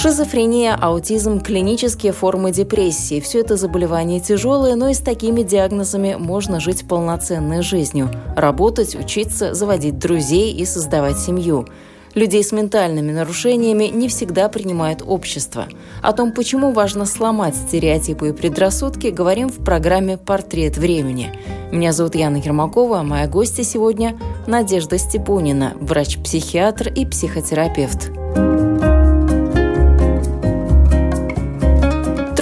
Шизофрения, аутизм, клинические формы депрессии – все это заболевания тяжелые, но и с такими диагнозами можно жить полноценной жизнью, работать, учиться, заводить друзей и создавать семью. Людей с ментальными нарушениями не всегда принимает общество. О том, почему важно сломать стереотипы и предрассудки, говорим в программе «Портрет времени». Меня зовут Яна Ермакова, а моя гостья сегодня – Надежда Степунина, врач-психиатр и психотерапевт.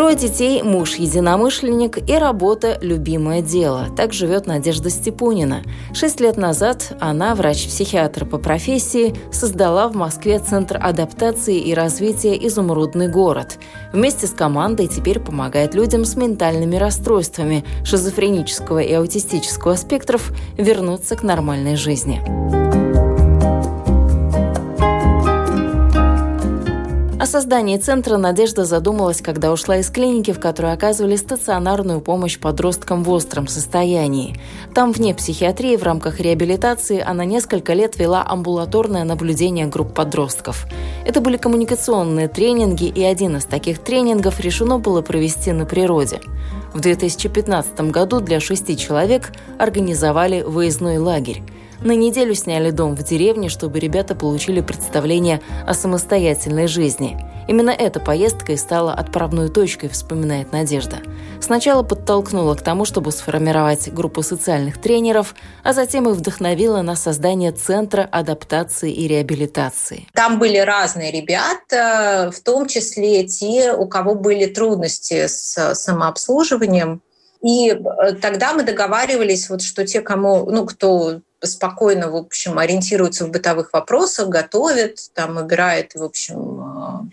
Трое детей, муж единомышленник и работа – любимое дело. Так живет Надежда Степунина. Шесть лет назад она, врач-психиатр по профессии, создала в Москве Центр адаптации и развития «Изумрудный город». Вместе с командой теперь помогает людям с ментальными расстройствами шизофренического и аутистического спектров вернуться к нормальной жизни. О создании центра Надежда задумалась, когда ушла из клиники, в которой оказывали стационарную помощь подросткам в остром состоянии. Там, вне психиатрии, в рамках реабилитации, она несколько лет вела амбулаторное наблюдение групп подростков. Это были коммуникационные тренинги, и один из таких тренингов решено было провести на природе. В 2015 году для шести человек организовали выездной лагерь. На неделю сняли дом в деревне, чтобы ребята получили представление о самостоятельной жизни. Именно эта поездка и стала отправной точкой, вспоминает Надежда. Сначала подтолкнула к тому, чтобы сформировать группу социальных тренеров, а затем и вдохновила на создание Центра адаптации и реабилитации. Там были разные ребята, в том числе те, у кого были трудности с самообслуживанием. И э, тогда мы договаривались, вот, что те, кому, ну, кто спокойно, в общем, ориентируется в бытовых вопросах, готовит, там, убирает, в общем,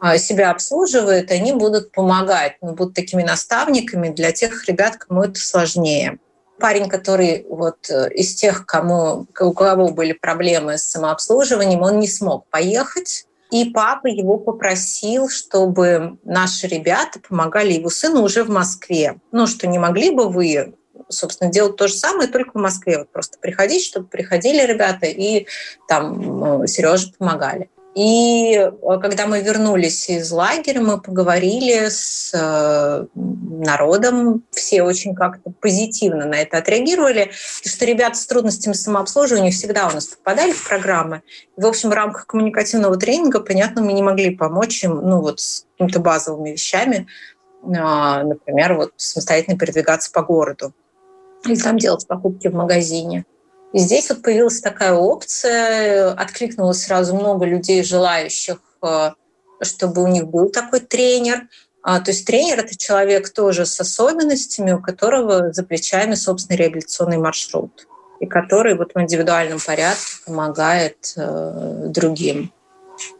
а, себя обслуживает, они будут помогать, ну, будут такими наставниками для тех ребят, кому это сложнее. Парень, который вот э, из тех, кому, у кого были проблемы с самообслуживанием, он не смог поехать, и папа его попросил, чтобы наши ребята помогали его сыну уже в Москве. Ну, что не могли бы вы собственно, делать то же самое, только в Москве. Вот просто приходить, чтобы приходили ребята и там э, Сереже помогали. И э, когда мы вернулись из лагеря, мы поговорили с э, народом, все очень как-то позитивно на это отреагировали, и что ребята с трудностями самообслуживания всегда у нас попадали в программы. И, в общем, в рамках коммуникативного тренинга, понятно, мы не могли помочь им ну, вот, с какими-то базовыми вещами, а, например, вот самостоятельно передвигаться по городу или там делать покупки в магазине. И здесь вот появилась такая опция, откликнулось сразу много людей, желающих, э, чтобы у них был такой тренер. А, то есть тренер — это человек тоже с особенностями, у которого за плечами собственный реабилитационный маршрут, и который вот в индивидуальном порядке помогает э, другим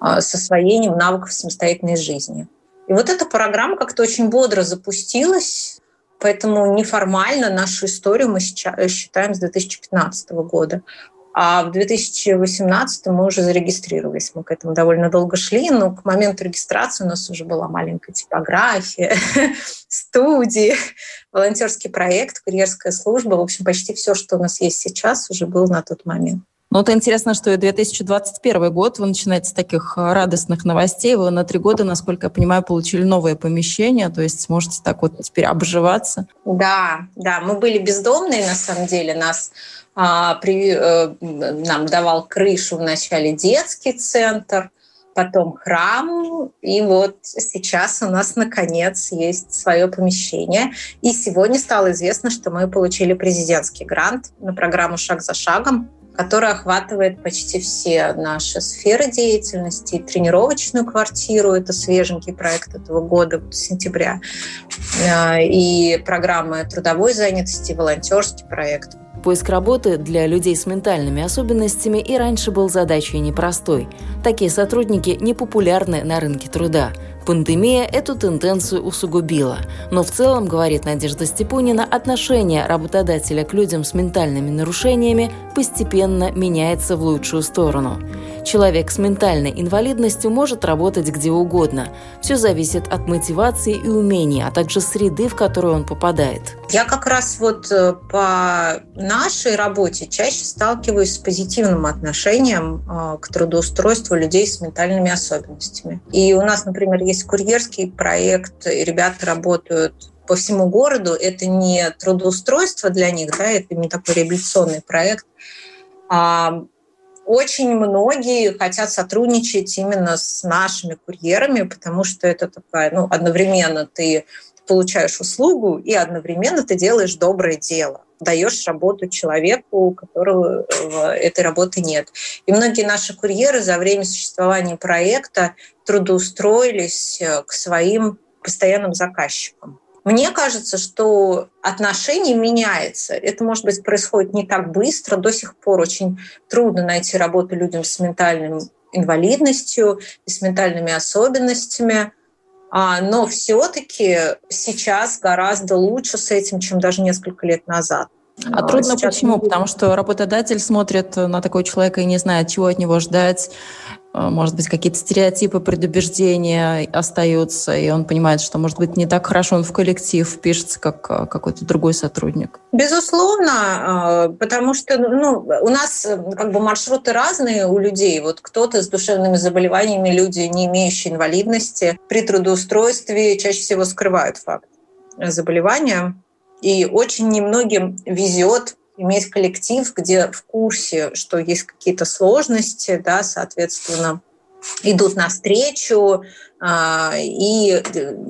а, с освоением навыков самостоятельной жизни. И вот эта программа как-то очень бодро запустилась, Поэтому неформально нашу историю мы считаем с 2015 года. А в 2018 мы уже зарегистрировались. Мы к этому довольно долго шли, но к моменту регистрации у нас уже была маленькая типография, студии, волонтерский проект, курьерская служба. В общем, почти все, что у нас есть сейчас, уже было на тот момент. Ну, вот интересно, что и 2021 год, вы начинаете с таких э, радостных новостей, вы на три года, насколько я понимаю, получили новое помещение, то есть сможете так вот теперь обживаться. Да, да, мы были бездомные, на самом деле, нас а, при, а, нам давал крышу вначале детский центр, потом храм, и вот сейчас у нас наконец есть свое помещение. И сегодня стало известно, что мы получили президентский грант на программу «Шаг за шагом», которая охватывает почти все наши сферы деятельности. тренировочную квартиру, это свеженький проект этого года, сентября, а, и программы трудовой занятости, волонтерский проект. Поиск работы для людей с ментальными особенностями и раньше был задачей непростой. Такие сотрудники не популярны на рынке труда. Пандемия эту тенденцию усугубила. Но в целом, говорит Надежда Степунина, отношение работодателя к людям с ментальными нарушениями постепенно меняется в лучшую сторону. Человек с ментальной инвалидностью может работать где угодно. Все зависит от мотивации и умений, а также среды, в которую он попадает. Я как раз вот э, по нашей работе чаще сталкиваюсь с позитивным отношением э, к трудоустройству людей с ментальными особенностями. И у нас, например, есть курьерский проект, и ребята работают по всему городу. Это не трудоустройство для них, да, это не такой реабилитационный проект, а очень многие хотят сотрудничать именно с нашими курьерами, потому что это такая, ну, одновременно ты получаешь услугу и одновременно ты делаешь доброе дело даешь работу человеку, у которого этой работы нет. И многие наши курьеры за время существования проекта трудоустроились э, к своим постоянным заказчикам. Мне кажется, что отношение меняется. Это, может быть, происходит не так быстро. До сих пор очень трудно найти работу людям с ментальной инвалидностью и с ментальными особенностями. А, но все-таки сейчас гораздо лучше с этим, чем даже несколько лет назад. А, а трудно сейчас почему? Потому что работодатель смотрит на такого человека и не знает, чего от него ждать. Э, может быть, какие-то стереотипы, предубеждения остаются, и он понимает, что, может быть, не так хорошо он в коллектив впишется, как э, какой-то другой сотрудник. Безусловно, э, потому что ну, у нас как бы маршруты разные у людей. Вот кто-то с душевными заболеваниями, люди, не имеющие инвалидности, при трудоустройстве чаще всего скрывают факт заболевания. И очень немногим везет иметь коллектив, где в курсе, что есть какие-то сложности, да, соответственно, идут навстречу, а, и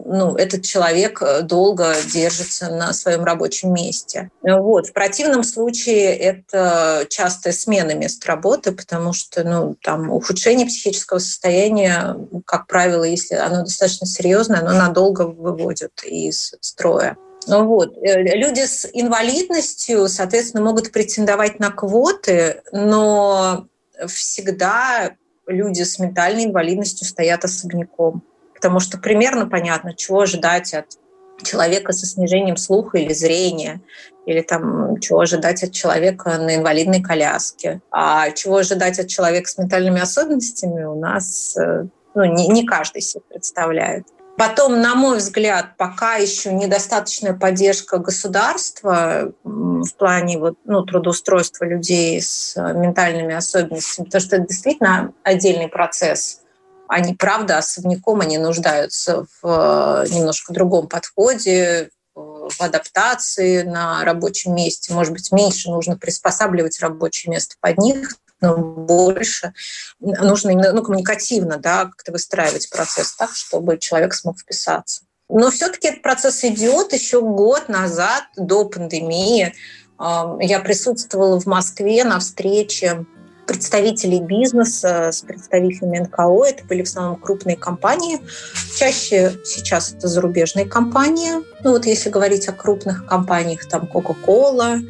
ну, этот человек долго держится на своем рабочем месте. Вот. В противном случае это частая смена мест работы, потому что ну, там, ухудшение психического состояния, как правило, если оно достаточно серьезное, оно надолго выводит из строя. Вот. Э, люди с инвалидностью, соответственно, могут претендовать на квоты, но всегда люди с ментальной инвалидностью стоят особняком. Потому что примерно понятно, чего ожидать от человека со снижением слуха или зрения, или там чего ожидать от человека на инвалидной коляске. А чего ожидать от человека с ментальными особенностями у нас э, ну, не, не каждый себе представляет. Потом, на мой взгляд, пока еще недостаточная поддержка государства в плане вот, ну, трудоустройства людей с ментальными особенностями, потому что это действительно отдельный процесс. Они, правда, особняком они нуждаются в э, немножко другом подходе, в адаптации на рабочем месте. Может быть, меньше нужно приспосабливать рабочее место под них, больше нужно именно ну, коммуникативно да, как-то выстраивать процесс так, чтобы человек смог вписаться. Но все-таки этот процесс идет еще год назад, до пандемии. Я присутствовала в Москве на встрече представителей бизнеса с представителями НКО. Это были в основном крупные компании. Чаще сейчас это зарубежные компании. Ну вот если говорить о крупных компаниях, там Coca-Cola,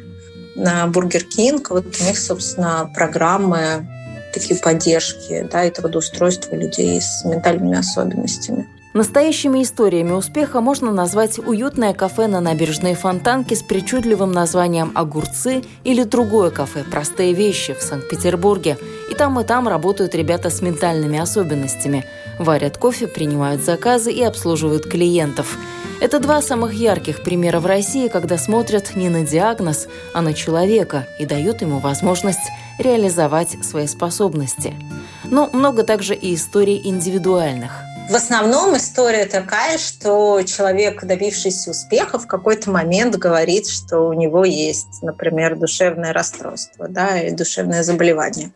Burger King, вот у них, собственно, программы такие поддержки да, и трудоустройства людей с ментальными особенностями. Настоящими историями успеха можно назвать уютное кафе на набережной Фонтанке с причудливым названием «Огурцы» или другое кафе «Простые вещи» в Санкт-Петербурге. И там, и там работают ребята с ментальными особенностями. Варят кофе, принимают заказы и обслуживают клиентов – это два самых ярких примера в России, когда смотрят не на диагноз, а на человека и дают ему возможность реализовать свои способности. Но много также и историй индивидуальных. В основном история такая, что человек, добившийся успеха, в какой-то момент говорит, что у него есть, например, душевное расстройство да, и душевное заболевание.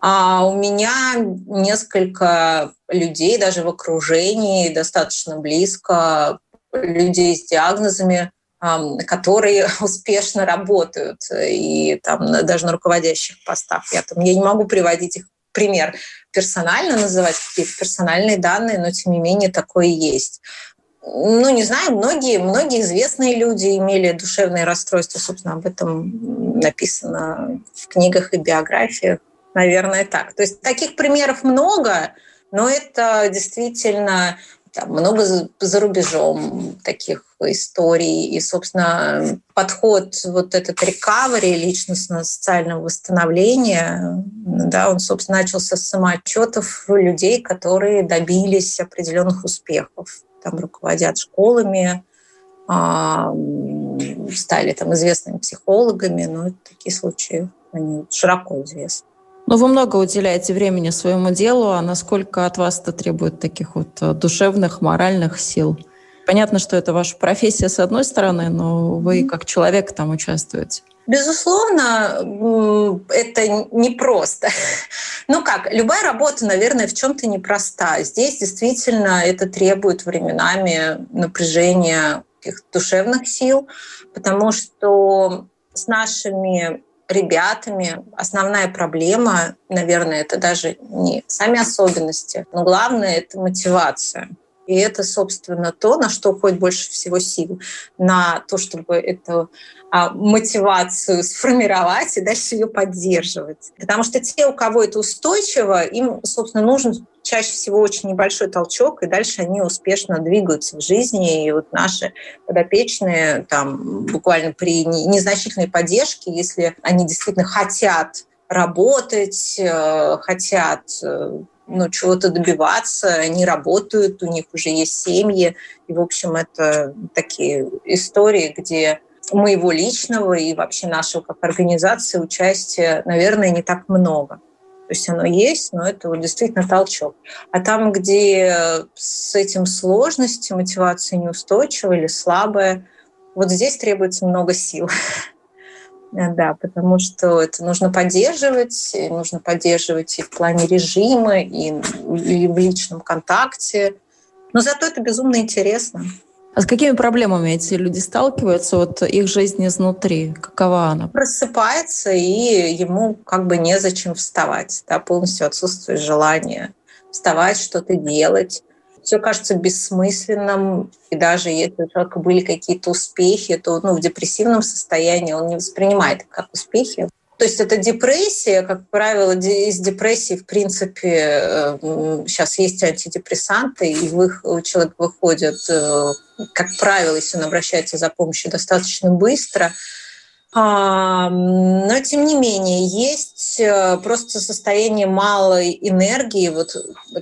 А у меня несколько людей даже в окружении достаточно близко людей с диагнозами, которые успешно работают и там даже на руководящих постах. Я, там, я не могу приводить их пример персонально, называть какие-то персональные данные, но тем не менее такое есть. Ну, не знаю, многие, многие известные люди имели душевные расстройства, собственно, об этом написано в книгах и биографиях. Наверное, так. То есть таких примеров много, но это действительно там много за рубежом таких историй. И, собственно, подход вот этот рекавери, личностно-социального восстановления, да, он, собственно, начался с самоотчетов людей, которые добились определенных успехов. Там руководят школами, а, стали там известными психологами, но такие случаи они широко известны. Но вы много уделяете времени своему делу, а насколько от вас это требует таких вот э, душевных, моральных сил? Понятно, что это ваша профессия с одной стороны, но вы как человек там участвуете. Безусловно, это непросто. Ну как, любая работа, наверное, в чем-то непроста. Здесь действительно это требует временами напряжения душевных сил, потому что с нашими ребятами основная проблема, наверное, это даже не сами особенности, но главное — это мотивация. И это, собственно, то, на что уходит больше всего сил, на то, чтобы эту а, мотивацию сформировать и дальше ее поддерживать. Потому что те, у кого это устойчиво, им, собственно, нужен чаще всего очень небольшой толчок, и дальше они успешно двигаются в жизни. И вот наши подопечные там буквально при незначительной поддержке, если они действительно хотят работать, э, хотят э, ну, чего-то добиваться, они работают, у них уже есть семьи. И, в общем, это такие истории, где моего личного и вообще нашего как организации участия, наверное, не так много. То есть оно есть, но это вот действительно толчок. А там, где с этим сложности, мотивация неустойчивая или слабая, вот здесь требуется много сил. Да, потому что это нужно поддерживать, нужно поддерживать и в плане режима, и, и в личном контакте. Но зато это безумно интересно. А с какими проблемами эти люди сталкиваются? Вот их жизнь изнутри, какова она? Просыпается, и ему как бы незачем вставать. Да, полностью отсутствует желание вставать, что-то делать все кажется бессмысленным, и даже если у человека были какие-то успехи, то ну, в депрессивном состоянии он не воспринимает их как успехи. То есть это депрессия, как правило, из депрессии, в принципе, сейчас есть антидепрессанты, и их, человек выходит, э, как правило, если он обращается за помощью достаточно быстро, но, тем не менее, есть э, просто состояние малой энергии, вот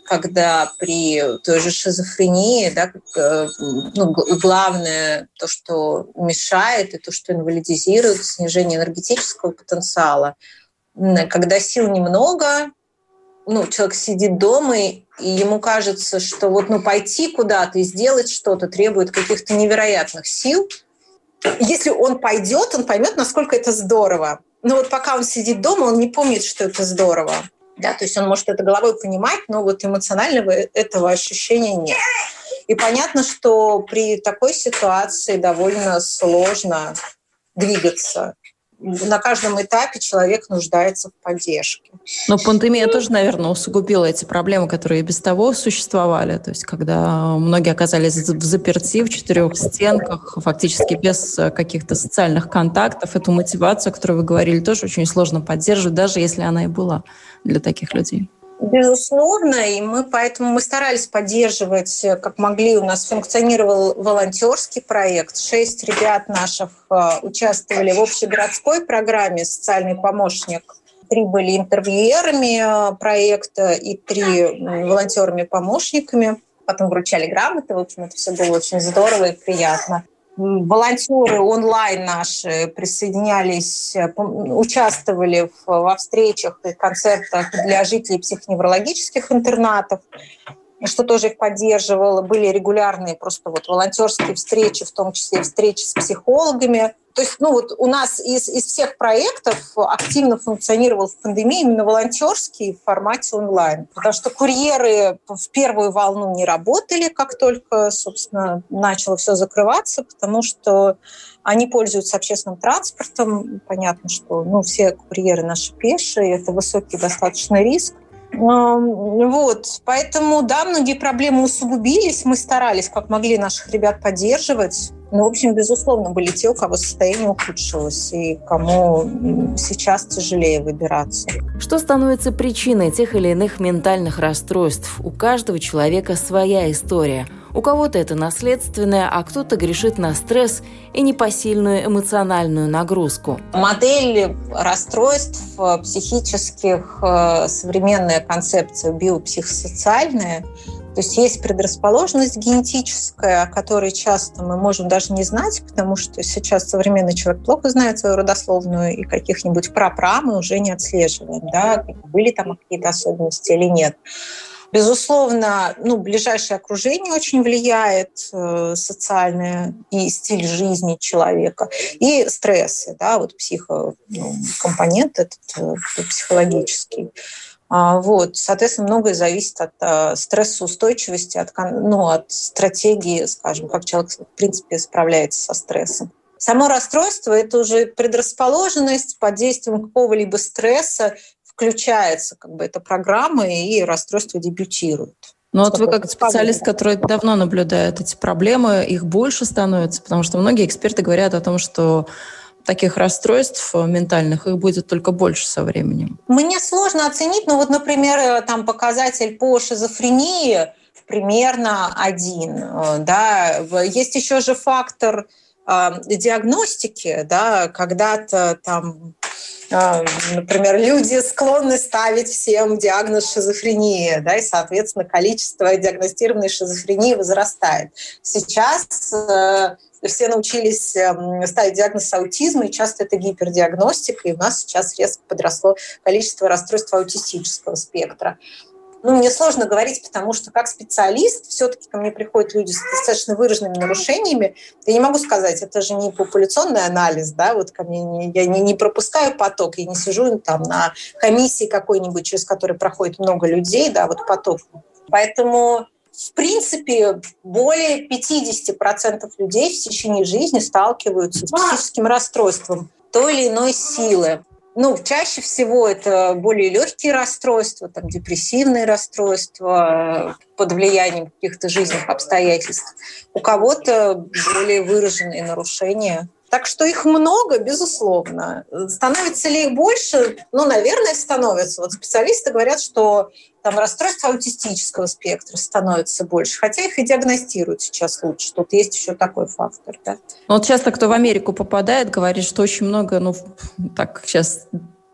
когда при той же шизофрении, да, э, ну, главное то, что мешает, и то, что инвалидизирует, снижение энергетического потенциала. Когда сил немного, ну, человек сидит дома, и ему кажется, что вот ну, пойти куда-то и сделать что-то требует каких-то невероятных сил – если он пойдет, он поймет, насколько это здорово. Но вот пока он сидит дома, он не помнит, что это здорово. Да, то есть он может это головой понимать, но вот эмоционального этого ощущения нет. И понятно, что при такой ситуации довольно сложно двигаться на каждом этапе человек нуждается в поддержке. Но пандемия тоже, наверное, усугубила эти проблемы, которые и без того существовали. То есть, когда многие оказались в заперти, в четырех стенках, фактически без каких-то социальных контактов, эту мотивацию, о которой вы говорили, тоже очень сложно поддерживать, даже если она и была для таких людей. Безусловно, и мы поэтому мы старались поддерживать, как могли. У нас функционировал волонтерский проект. Шесть ребят наших э, участвовали в общегородской программе «Социальный помощник». Три были интервьюерами э, проекта и три волонтерами-помощниками. Потом вручали грамоты. В общем, это все было очень здорово и приятно волонтеры онлайн наши присоединялись, э, участвовали во встречах и концертах для жителей психоневрологических интернатов что тоже их поддерживало. Были регулярные просто вот волонтерские встречи, в том числе встречи с психологами. То есть, ну вот у нас из, из всех проектов активно функционировал в пандемии именно волонтерский в формате онлайн. Потому что курьеры в первую волну не работали, как только, собственно, начало все закрываться, потому что они пользуются общественным транспортом. Понятно, что ну, все курьеры наши пешие, это высокий достаточно риск. Вот, поэтому, да, многие проблемы усугубились, мы старались, как могли, наших ребят поддерживать. Но, в общем, безусловно, были те, у кого состояние ухудшилось, и кому сейчас тяжелее выбираться. Что становится причиной тех или иных ментальных расстройств? У каждого человека своя история – У кого-то это наследственное, а кто-то грешит на стресс и непосильную эмоциональную нагрузку. Модель расстройств э, психических, э, современная концепция биопсихосоциальная, то есть есть предрасположенность генетическая, о которой часто мы можем даже не знать, потому что сейчас современный человек плохо знает свою родословную, и каких-нибудь прапра мы уже не отслеживаем, да, были там какие-то особенности или нет. Безусловно, ну, ближайшее окружение очень влияет, э, социальное и стиль жизни человека, и стрессы, да, вот психокомпонент ну, этот э, психологический. А, вот, соответственно, многое зависит от а, стрессоустойчивости, от, ну, от стратегии, скажем, как человек, в принципе, справляется со стрессом. Само расстройство – это уже предрасположенность под действием какого-либо стресса включается как бы эта программа, и расстройство дебютирует. Ну вот вы как специалист, который давно наблюдает эти проблемы, их больше становится, потому что многие эксперты говорят о том, что таких расстройств ментальных их будет только больше со временем? Мне сложно оценить, но вот, например, э, там показатель по шизофрении примерно один. Э, да. Есть еще же фактор э, диагностики, да, когда-то там например, люди склонны ставить всем диагноз шизофрения, да, и, соответственно, количество диагностированной шизофрении возрастает. Сейчас все научились эм, ставить диагноз аутизма, и часто это гипердиагностика, и у нас сейчас резко подросло количество расстройств аутистического спектра. Ну, мне сложно говорить, потому что как специалист все-таки ко мне приходят люди с достаточно выраженными нарушениями. Я не могу сказать, это же не популяционный анализ, да, вот ко мне не, я не, не пропускаю поток, я не сижу там на комиссии какой-нибудь, через который проходит много людей, да, вот поток. Поэтому в принципе, более 50% людей в течение жизни сталкиваются с психическим расстройством той или иной силы. Ну, чаще всего это более легкие расстройства, там, депрессивные расстройства под влиянием каких-то жизненных обстоятельств. У кого-то более выраженные нарушения так что их много, безусловно. Становится ли их больше? Ну, наверное, становится. Вот специалисты говорят, что там расстройство аутистического спектра становится больше, хотя их и диагностируют сейчас лучше. Тут есть еще такой фактор. Да? Ну, вот часто кто в Америку попадает, говорит, что очень много, ну, так сейчас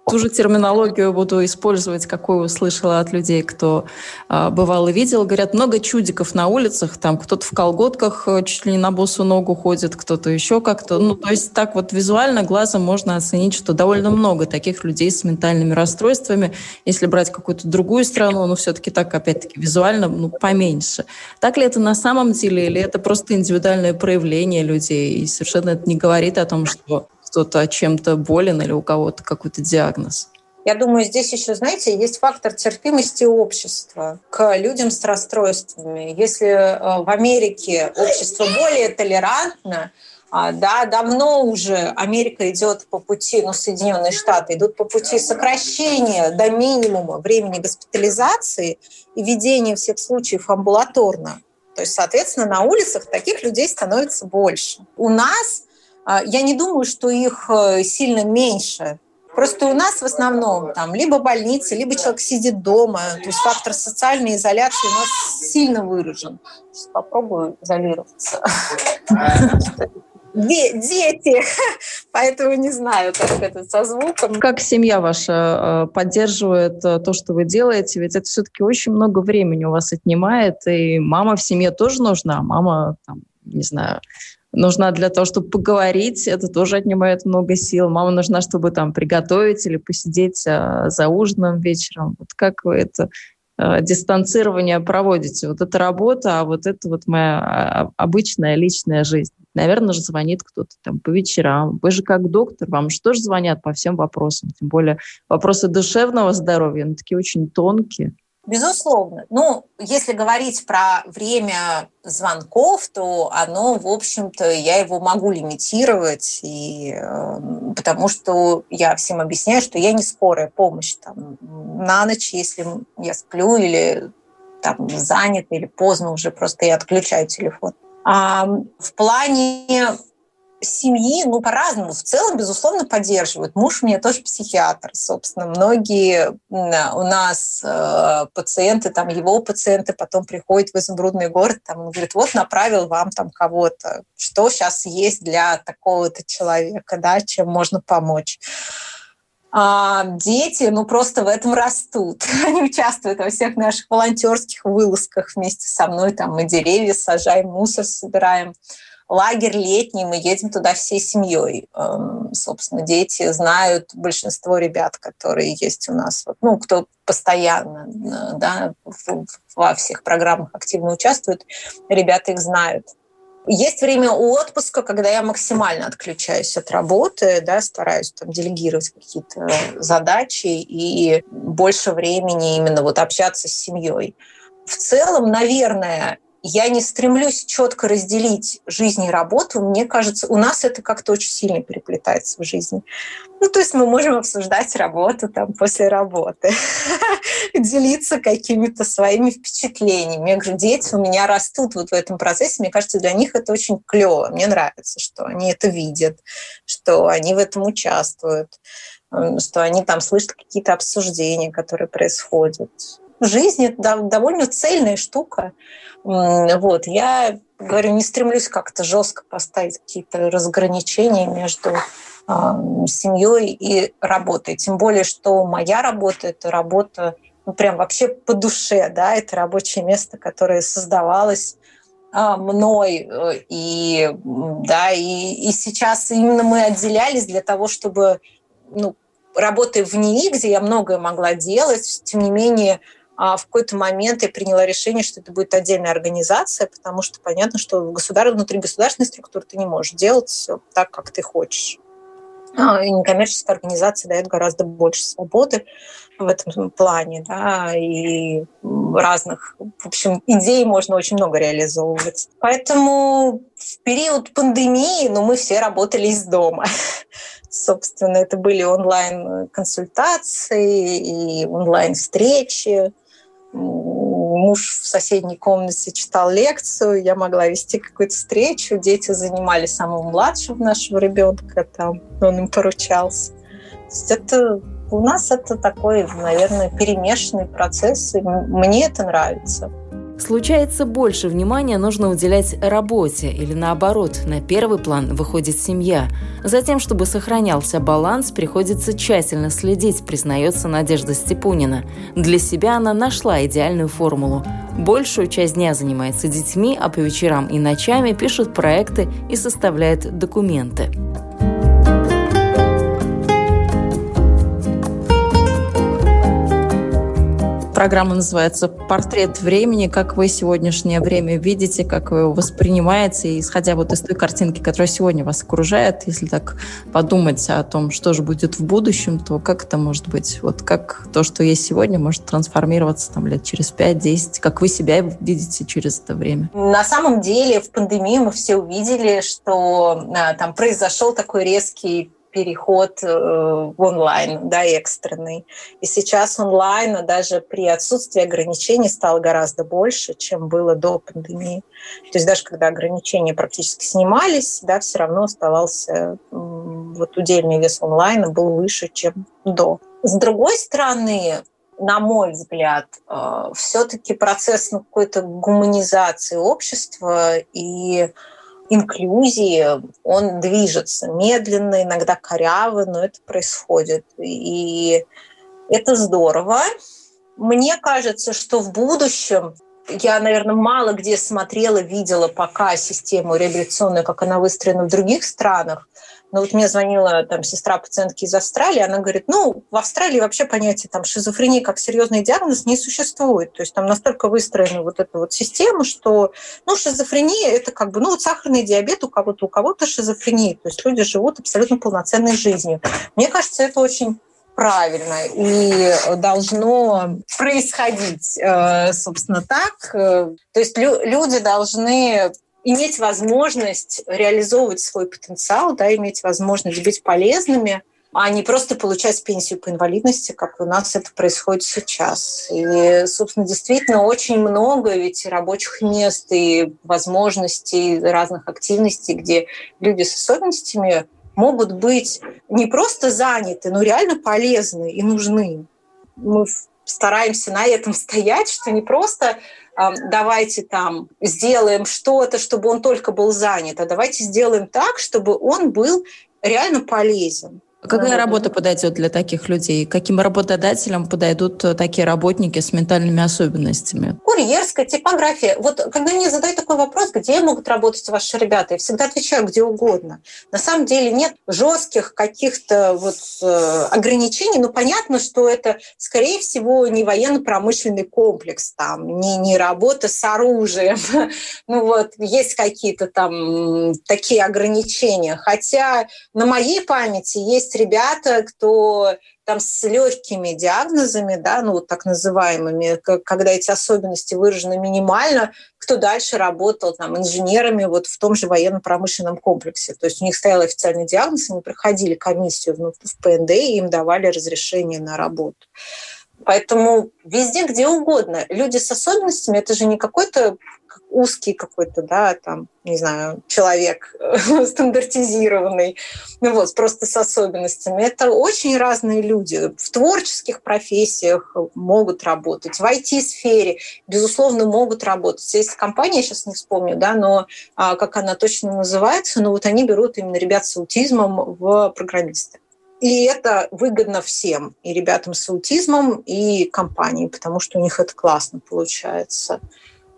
ту же терминологию буду использовать, какую услышала от людей, кто э, бывал и видел. Говорят, много чудиков на улицах, там кто-то в колготках э, чуть ли не на босу ногу ходит, кто-то еще как-то. Ну, то есть так вот визуально глазом можно оценить, что довольно много таких людей с ментальными расстройствами. Если брать какую-то другую страну, ну, все-таки так, опять-таки, визуально, ну, поменьше. Так ли это на самом деле, или это просто индивидуальное проявление людей, и совершенно это не говорит о том, что кто-то чем-то болен или у кого-то какой-то диагноз? Я думаю, здесь еще, знаете, есть фактор терпимости общества к людям с расстройствами. Если э, в Америке общество более толерантно, а, да, давно уже Америка идет по пути, ну, Соединенные Штаты идут по пути сокращения до минимума времени госпитализации и ведения всех случаев амбулаторно. То есть, соответственно, на улицах таких людей становится больше. У нас я не думаю, что их э, сильно меньше. Просто у нас в основном там либо больницы, либо человек сидит дома. То есть фактор социальной изоляции у нас сильно выражен. Сейчас попробую изолироваться. Дети, поэтому не знаю, как это со звуком. Как семья ваша э, поддерживает э, то, что вы делаете? Ведь это все-таки очень много времени у вас отнимает, и мама в семье тоже нужна. Мама, там, не знаю, нужна для того, чтобы поговорить, это тоже отнимает много сил. Мама нужна, чтобы там приготовить или посидеть а, за ужином вечером. Вот как вы это а, дистанцирование проводите? Вот это работа, а вот это вот моя а, обычная личная жизнь. Наверное же звонит кто-то там по вечерам. Вы же как доктор, вам же тоже звонят по всем вопросам. Тем более вопросы душевного здоровья, они такие очень тонкие. Безусловно. Ну, если говорить про время звонков, то оно, в общем-то, я его могу лимитировать, и, э, потому что я всем объясняю, что я не скорая помощь там, на ночь, если я сплю или там занят или поздно уже, просто я отключаю телефон. А в плане семьи, ну, по-разному. В целом, безусловно, поддерживают. Муж мне тоже психиатр, собственно. Многие у нас э, пациенты, там, его пациенты потом приходят в изумрудный город, там, он говорит, вот направил вам там кого-то. Что сейчас есть для такого-то человека, да, чем можно помочь? А дети, ну, просто в этом растут. Они участвуют во всех наших волонтерских вылазках вместе со мной. Там мы деревья сажаем, мусор собираем лагерь летний, мы едем туда всей семьей. Эм, собственно, дети знают большинство ребят, которые есть у нас, ну, кто постоянно э, да, во всех программах активно участвует, ребята их знают. Есть время отпуска, когда я максимально отключаюсь от работы, да, стараюсь там делегировать какие-то задачи и больше времени именно вот общаться с семьей. В целом, наверное, я не стремлюсь четко разделить жизнь и работу. Мне кажется, у нас это как-то очень сильно переплетается в жизни. Ну, то есть мы можем обсуждать работу там после работы, делиться какими-то своими впечатлениями. Я говорю, дети у меня растут вот в этом процессе. Мне кажется, для них это очень клево. Мне нравится, что они это видят, что они в этом участвуют, что они там слышат какие-то обсуждения, которые происходят жизнь это довольно цельная штука. Вот. Я говорю, не стремлюсь как-то жестко поставить какие-то разграничения между а, семьей и работой. Тем более, что моя работа – это работа ну, прям вообще по душе, да, это рабочее место, которое создавалось а, мной, э, и, да, и, и сейчас именно мы отделялись для того, чтобы, ну, работая в НИИ, где я многое могла делать, тем не менее, в какой-то момент я приняла решение, что это будет отдельная организация, потому что понятно, что государ... внутри государственной структуры ты не можешь делать все так, как ты хочешь. А, и некоммерческая организация дает гораздо больше свободы в этом плане, да, и разных, в общем, идей можно очень много реализовывать. Поэтому в период пандемии, ну, мы все работали из дома. Собственно, это были онлайн-консультации и онлайн-встречи муж в соседней комнате читал лекцию, я могла вести какую-то встречу, дети занимали самого младшего нашего ребенка, там он им поручался. То есть это у нас это такой, наверное, перемешанный процесс, и мне это нравится. Случается больше внимания нужно уделять работе или наоборот, на первый план выходит семья. Затем, чтобы сохранялся баланс, приходится тщательно следить, признается Надежда Степунина. Для себя она нашла идеальную формулу. Большую часть дня занимается детьми, а по вечерам и ночами пишет проекты и составляет документы. Программа называется «Портрет времени». Как вы сегодняшнее время видите, как вы его воспринимаете, исходя вот из той картинки, которая сегодня вас окружает, если так подумать о том, что же будет в будущем, то как это может быть? Вот как то, что есть сегодня, может трансформироваться там лет через 5-10? Как вы себя видите через это время? На самом деле в пандемии мы все увидели, что а, там произошел такой резкий переход э, в онлайн, да, экстренный. И сейчас онлайн даже при отсутствии ограничений стало гораздо больше, чем было до пандемии. То есть даже когда ограничения практически снимались, да, все равно оставался вот удельный вес онлайна был выше, чем до. С другой стороны, на мой взгляд, э, все-таки процесс ну, какой-то гуманизации общества и инклюзии, он движется медленно, иногда коряво, но это происходит. И это здорово. Мне кажется, что в будущем я, наверное, мало где смотрела, видела пока систему реабилитационную, как она выстроена в других странах. Но вот мне звонила там сестра пациентки из Австралии, она говорит, ну, в Австралии вообще понятие там шизофрении как серьезный диагноз не существует. То есть там настолько выстроена вот эта вот система, что, ну, шизофрения – это как бы, ну, вот сахарный диабет у кого-то, у кого-то шизофрения. То есть люди живут абсолютно полноценной жизнью. Мне кажется, это очень правильно и должно происходить, э, собственно, так. Э, то есть люди должны иметь возможность реализовывать свой потенциал, да, иметь возможность быть полезными а не просто получать пенсию по инвалидности, как у нас это происходит сейчас. И, собственно, действительно очень много ведь рабочих мест и возможностей разных активностей, где люди с особенностями могут быть не просто заняты, но реально полезны и нужны. Мы стараемся на этом стоять, что не просто давайте там сделаем что-то, чтобы он только был занят, а давайте сделаем так, чтобы он был реально полезен. Какая работа подойдет для таких людей? Каким работодателям подойдут э, такие работники с ментальными особенностями? Курьерская типография. Вот когда мне задают такой вопрос, где могут работать ваши ребята, я всегда отвечаю, где угодно. На самом деле нет жестких каких-то вот э, ограничений, но понятно, что это, скорее всего, не военно-промышленный комплекс, там, не, не работа с оружием. ну вот, есть какие-то там такие ограничения. Хотя на моей памяти есть есть ребята, кто там с легкими диагнозами, да, ну так называемыми, когда эти особенности выражены минимально, кто дальше работал там инженерами вот в том же военно-промышленном комплексе. То есть у них стоял официальный диагноз, они проходили комиссию в, в ПНД, и им давали разрешение на работу. Поэтому везде, где угодно. Люди с особенностями – это же не какой-то узкий какой-то, да, там, не знаю, человек стандартизированный, ну вот, просто с особенностями. Это очень разные люди. В творческих профессиях могут работать, в IT-сфере, безусловно, могут работать. Есть компания, сейчас не вспомню, да, но а, как она точно называется, но вот они берут именно ребят с аутизмом в программисты. И это выгодно всем, и ребятам с аутизмом, и компании, потому что у них это классно получается.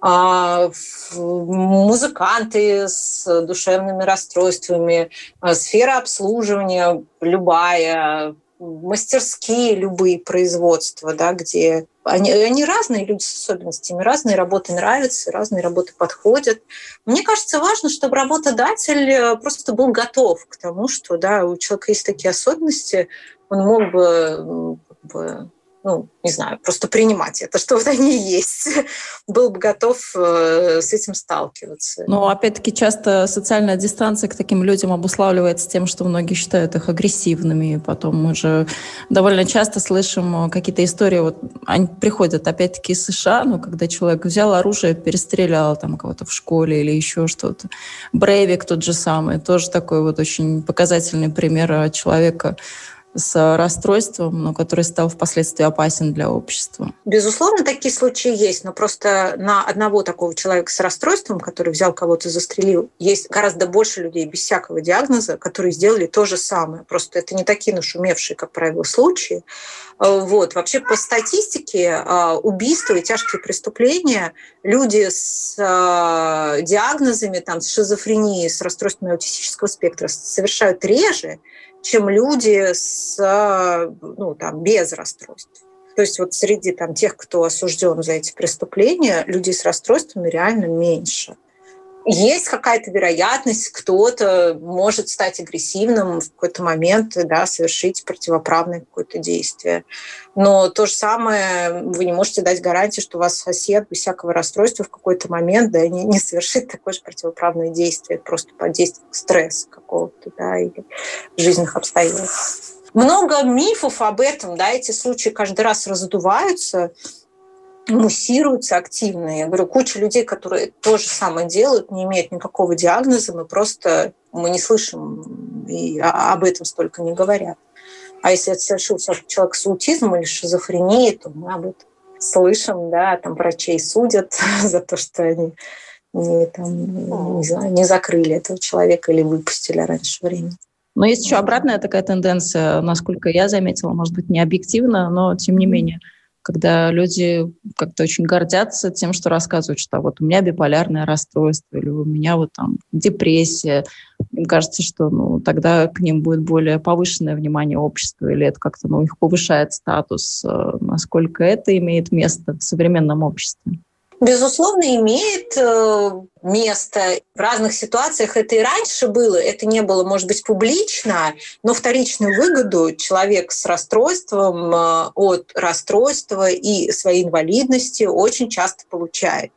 А, музыканты с душевными расстройствами, а, сфера обслуживания любая, мастерские любые производства, да, где они, они разные люди с особенностями, разные работы нравятся, разные работы подходят. Мне кажется, важно, чтобы работодатель э, просто был готов к тому, что да, у человека есть такие особенности, он мог бы, бы ну, не знаю, просто принимать это, что вот они есть. Был бы готов э, с этим сталкиваться. Но, опять-таки, часто социальная дистанция к таким людям обуславливается тем, что многие считают их агрессивными. Потом мы же довольно часто слышим какие-то истории, вот они приходят, опять-таки, из США, ну, когда человек взял оружие, перестрелял там кого-то в школе или еще что-то. Брейвик тот же самый, тоже такой вот очень показательный пример человека, с расстройством, но который стал впоследствии опасен для общества. Безусловно, такие случаи есть, но просто на одного такого человека с расстройством, который взял кого-то, застрелил, есть гораздо больше людей без всякого диагноза, которые сделали то же самое. Просто это не такие нашумевшие, как правило, случаи. Э, вот. Вообще по статистике э, убийства и тяжкие преступления люди с э, диагнозами, там, с шизофренией, с расстройством аутистического спектра совершают реже, чем люди с, ну, там, без расстройств. То есть вот среди там, тех, кто осужден за эти преступления, людей с расстройствами реально меньше есть какая-то вероятность, кто-то может стать агрессивным в какой-то момент, да, совершить противоправное какое-то действие. Но то же самое, вы не можете дать гарантии, что у вас сосед без всякого расстройства в какой-то момент да, не, не совершит такое же противоправное действие, просто под действием стресса какого-то да, или жизненных обстоятельств. Много мифов об этом, да, эти случаи каждый раз раздуваются, муссируются активно. Я говорю, куча людей, которые то же самое делают, не имеют никакого диагноза, мы просто мы не слышим и об этом столько не говорят. А если это совершился человек с аутизмом или шизофренией, то мы об этом слышим, да, там врачей судят за то, что они не, там, не, знаю, не закрыли этого человека или выпустили раньше времени. Но есть еще обратная такая тенденция, насколько я заметила, может быть, не объективно, но тем не менее – когда люди как-то очень гордятся тем, что рассказывают, что вот у меня биполярное расстройство или у меня вот там депрессия. Им кажется, что ну, тогда к ним будет более повышенное внимание общества или это как-то ну, их повышает статус. Э, насколько это имеет место в современном обществе? Безусловно, имеет э, место. В разных ситуациях это и раньше было, это не было, может быть, публично, но вторичную выгоду человек с расстройством э, от расстройства и своей инвалидности очень часто получает.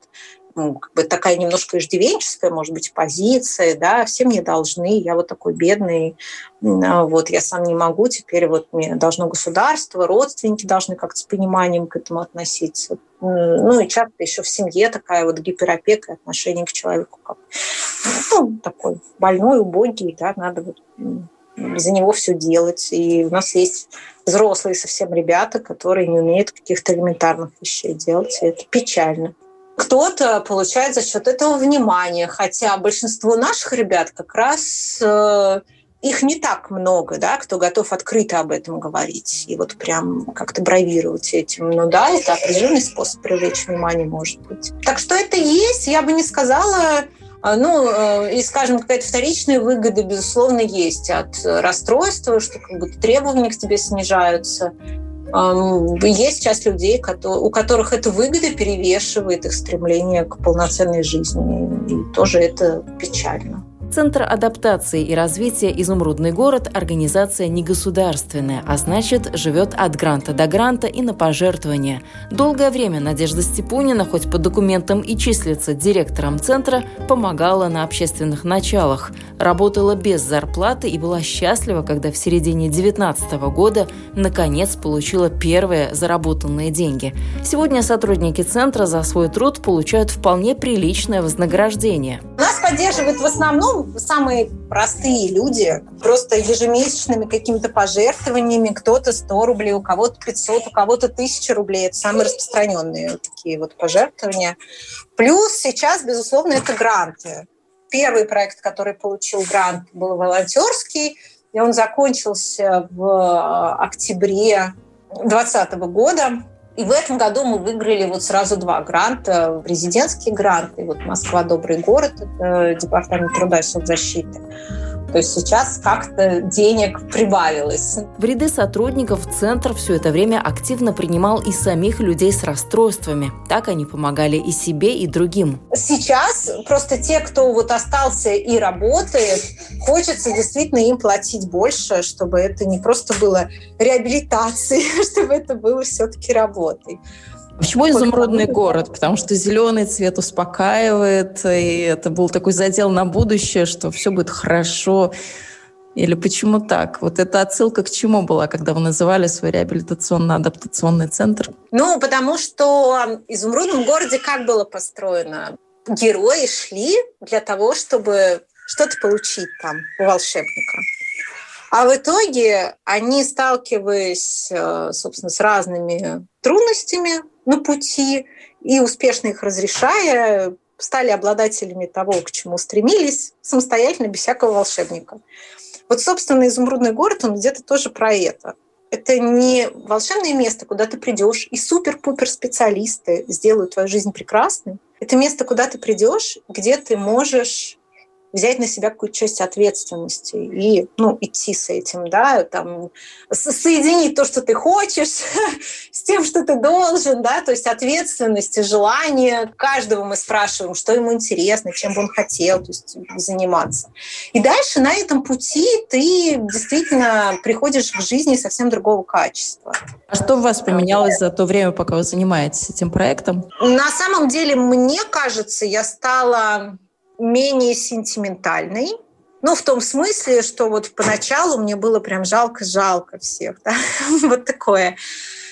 Ну, такая немножко иждивенческая, может быть, позиция, да, все мне должны, я вот такой бедный, а, вот я сам не могу, теперь вот мне должно государство, родственники должны как-то с пониманием к этому относиться. Ну и часто еще в семье такая вот гиперопека отношение к человеку как ну, такой больной, убогий, да, надо вот за него все делать. И у нас есть взрослые совсем ребята, которые не умеют каких-то элементарных вещей делать. И это печально. Кто-то получает за счет этого внимание, хотя большинство наших ребят как раз э, их не так много, да, кто готов открыто об этом говорить и вот прям как-то бравировать этим. Ну да, это определенный способ привлечь внимание, может быть. Так что это есть, я бы не сказала, а, ну, э, и, скажем, какая-то вторичная выгода, безусловно, есть от расстройства, что как бы требования к тебе снижаются. Есть часть людей, у которых эта выгода перевешивает их стремление к полноценной жизни. И тоже это печально. Центр адаптации и развития «Изумрудный город» – организация негосударственная, а значит, живет от гранта до гранта и на пожертвования. Долгое время Надежда Степунина, хоть по документам и числится директором центра, помогала на общественных началах. Работала без зарплаты и была счастлива, когда в середине 2019 года наконец получила первые заработанные деньги. Сегодня сотрудники центра за свой труд получают вполне приличное вознаграждение. Нас поддерживают в основном самые простые люди, просто ежемесячными какими-то пожертвованиями, кто-то 100 рублей, у кого-то 500, у кого-то 1000 рублей. Это самые распространенные такие вот пожертвования. Плюс сейчас, безусловно, это гранты. Первый проект, который получил грант, был волонтерский, и он закончился в октябре 2020 года. И в этом году мы выиграли вот сразу два гранта, президентские гранты. Вот Москва добрый город, департамент труда и соцзащиты. То есть сейчас как-то денег прибавилось. В ряды сотрудников Центр все это время активно принимал и самих людей с расстройствами. Так они помогали и себе, и другим. Сейчас просто те, кто вот остался и работает, хочется действительно им платить больше, чтобы это не просто было реабилитацией, чтобы это было все-таки работой. Почему изумрудный город? Потому что зеленый цвет успокаивает, и это был такой задел на будущее, что все будет хорошо. Или почему так? Вот эта отсылка к чему была, когда вы называли свой реабилитационно-адаптационный центр? Ну, потому что в изумрудном городе как было построено? Герои шли для того, чтобы что-то получить там у волшебника. А в итоге они, сталкиваясь, э, собственно, с разными трудностями на пути и успешно их разрешая, стали обладателями того, к чему стремились, самостоятельно, без всякого волшебника. Вот, собственно, изумрудный город, он где-то тоже про это. Это не волшебное место, куда ты придешь, и супер-пупер специалисты сделают твою жизнь прекрасной. Это место, куда ты придешь, где ты можешь взять на себя какую-то часть ответственности и ну, идти с этим, да, там, соединить то, что ты хочешь, с тем, что ты должен, да, то есть ответственность и желание. Каждого мы спрашиваем, что ему интересно, чем бы он хотел то есть, заниматься. И дальше на этом пути ты действительно приходишь к жизни совсем другого качества. А что у вас поменялось за то время, пока вы занимаетесь этим проектом? На самом деле, мне кажется, я стала менее сентиментальной. Ну, в том смысле, что вот поначалу мне было прям жалко-жалко всех. Да? вот такое.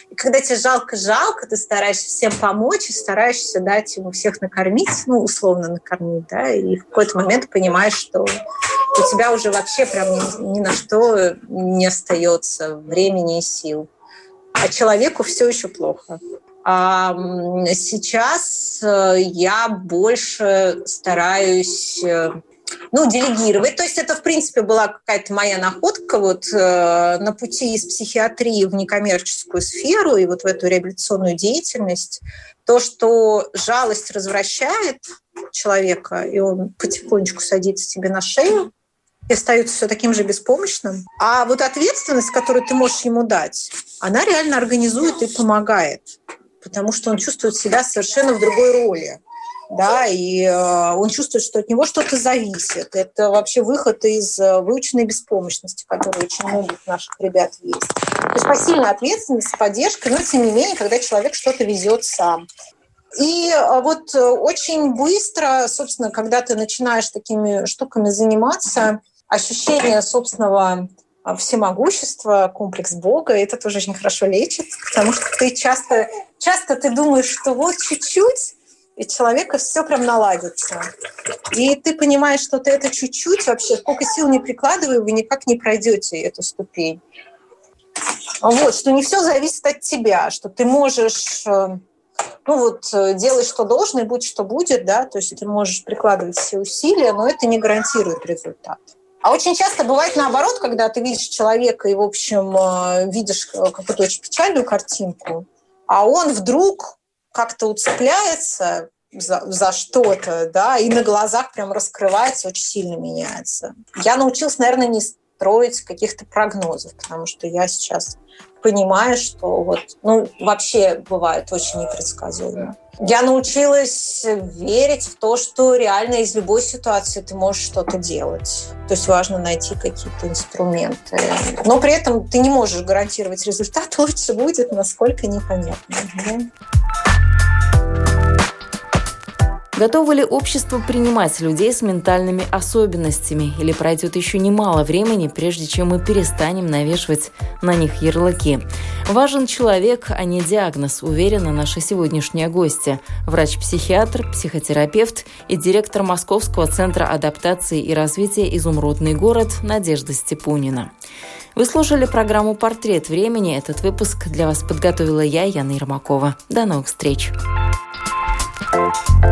И когда тебе жалко-жалко, ты стараешься всем помочь и стараешься дать ему всех накормить, ну, условно накормить, да, и в какой-то момент понимаешь, что у тебя уже вообще прям ни, ни на что не остается времени и сил. А человеку все еще плохо. Сейчас э, я больше стараюсь э, ну, делегировать. То есть это, в принципе, была какая-то моя находка вот э, на пути из психиатрии в некоммерческую сферу и вот в эту реабилитационную деятельность. То, что жалость развращает человека, и он потихонечку садится тебе на шею, и остается все таким же беспомощным. А вот ответственность, которую ты можешь ему дать, она реально организует и помогает потому что он чувствует себя совершенно в другой роли. Да, и э, он чувствует, что от него что-то зависит. Это вообще выход из э, выученной беспомощности, которая очень многих наших ребят есть. То есть посильная ответственность, поддержка, но тем не менее, когда человек что-то везет сам. И а, вот э, очень быстро, собственно, когда ты начинаешь такими штуками заниматься, ощущение собственного а, всемогущества, комплекс Бога, это тоже очень хорошо лечит, потому что ты часто, часто ты думаешь, что вот чуть-чуть, и человека все прям наладится. И ты понимаешь, что ты это чуть-чуть вообще, сколько сил не прикладывая, вы никак не пройдете эту ступень. Вот, что не все зависит от тебя, что ты можешь э, ну вот э, делай, что должно, и будь, что будет, да, то есть ты можешь прикладывать все усилия, но это не гарантирует результат. А очень часто бывает наоборот, когда ты видишь человека и, в общем, э, видишь какую-то очень печальную картинку, а он вдруг как-то уцепляется за, за что-то, да, и на глазах прям раскрывается, очень сильно меняется. Я научилась, наверное, не строить каких-то прогнозов, потому что я сейчас понимаю, что вот, ну, вообще бывает очень непредсказуемо. Я научилась верить в то, что реально из любой ситуации ты можешь что-то делать. То есть важно найти какие-то инструменты. Но при этом ты не можешь гарантировать результат, лучше будет, насколько непонятно. Готово ли общество принимать людей с ментальными особенностями? Или пройдет еще немало времени, прежде чем мы перестанем навешивать на них ярлыки? Важен человек, а не диагноз, уверена наша сегодняшняя гостья. Врач-психиатр, психотерапевт и директор Московского центра адаптации и развития «Изумрудный город» Надежда Степунина. Вы слушали программу «Портрет времени». Этот выпуск для вас подготовила я, Яна Ермакова. До новых встреч! Música